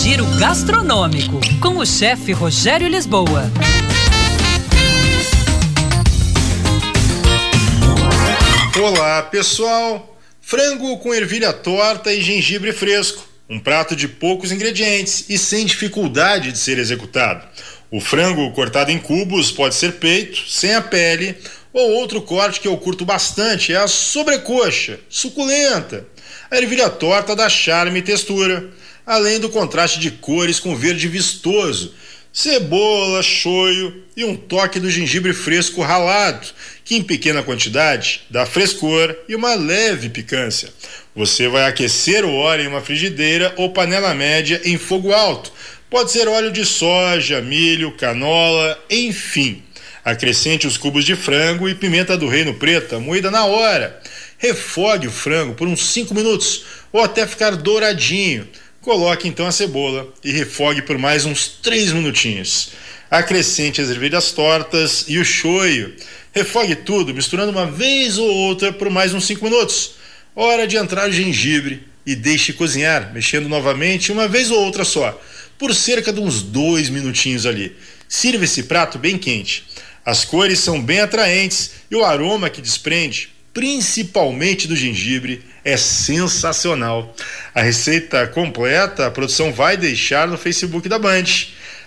Giro Gastronômico, com o chefe Rogério Lisboa. Olá, pessoal! Frango com ervilha torta e gengibre fresco. Um prato de poucos ingredientes e sem dificuldade de ser executado. O frango cortado em cubos pode ser peito, sem a pele, ou outro corte que eu curto bastante é a sobrecoxa, suculenta. A ervilha torta dá charme e textura, além do contraste de cores com verde vistoso, cebola, shoyu e um toque do gengibre fresco ralado, que em pequena quantidade dá frescor e uma leve picância. Você vai aquecer o óleo em uma frigideira ou panela média em fogo alto. Pode ser óleo de soja, milho, canola, enfim. Acrescente os cubos de frango e pimenta do reino preta moída na hora. Refogue o frango por uns 5 minutos ou até ficar douradinho. Coloque então a cebola e refogue por mais uns 3 minutinhos. Acrescente as ervilhas tortas e o shoyu. Refogue tudo, misturando uma vez ou outra por mais uns 5 minutos. Hora de entrar o gengibre e deixe cozinhar, mexendo novamente uma vez ou outra só, por cerca de uns dois minutinhos ali. Sirva esse prato bem quente. As cores são bem atraentes e o aroma que desprende, principalmente do gengibre, é sensacional. A receita completa a produção vai deixar no Facebook da Band.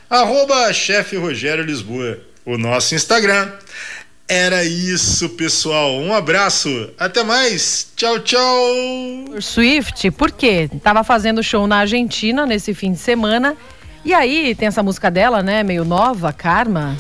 Arroba chefe Rogério Lisboa, o nosso Instagram. Era isso, pessoal. Um abraço. Até mais. Tchau, tchau. Swift, por quê? Tava fazendo show na Argentina nesse fim de semana. E aí tem essa música dela, né? Meio nova, Karma.